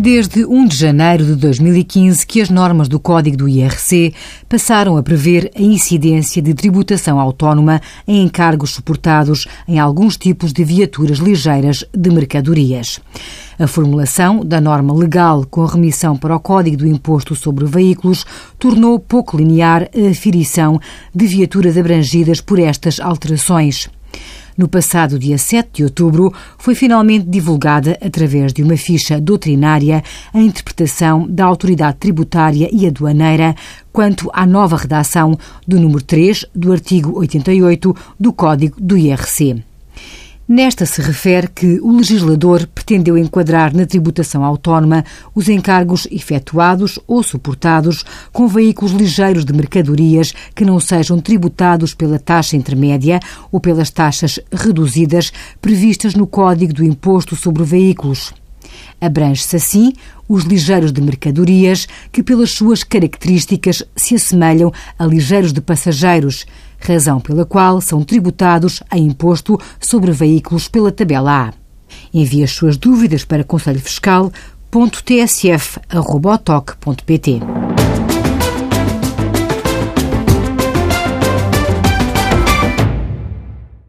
Desde 1 de janeiro de 2015 que as normas do Código do IRC passaram a prever a incidência de tributação autónoma em encargos suportados em alguns tipos de viaturas ligeiras de mercadorias. A formulação da norma legal com remissão para o Código do Imposto sobre Veículos tornou pouco linear a aferição de viaturas abrangidas por estas alterações. No passado dia 7 de outubro, foi finalmente divulgada, através de uma ficha doutrinária, a interpretação da autoridade tributária e aduaneira quanto à nova redação do número 3 do artigo 88 do Código do IRC. Nesta se refere que o legislador pretendeu enquadrar na tributação autónoma os encargos efetuados ou suportados com veículos ligeiros de mercadorias que não sejam tributados pela taxa intermédia ou pelas taxas reduzidas previstas no Código do Imposto sobre Veículos. Abrange-se assim os ligeiros de mercadorias que, pelas suas características, se assemelham a ligeiros de passageiros, razão pela qual são tributados a imposto sobre veículos pela tabela A. Envie as suas dúvidas para conselhofiscal.tsf.toc.pt.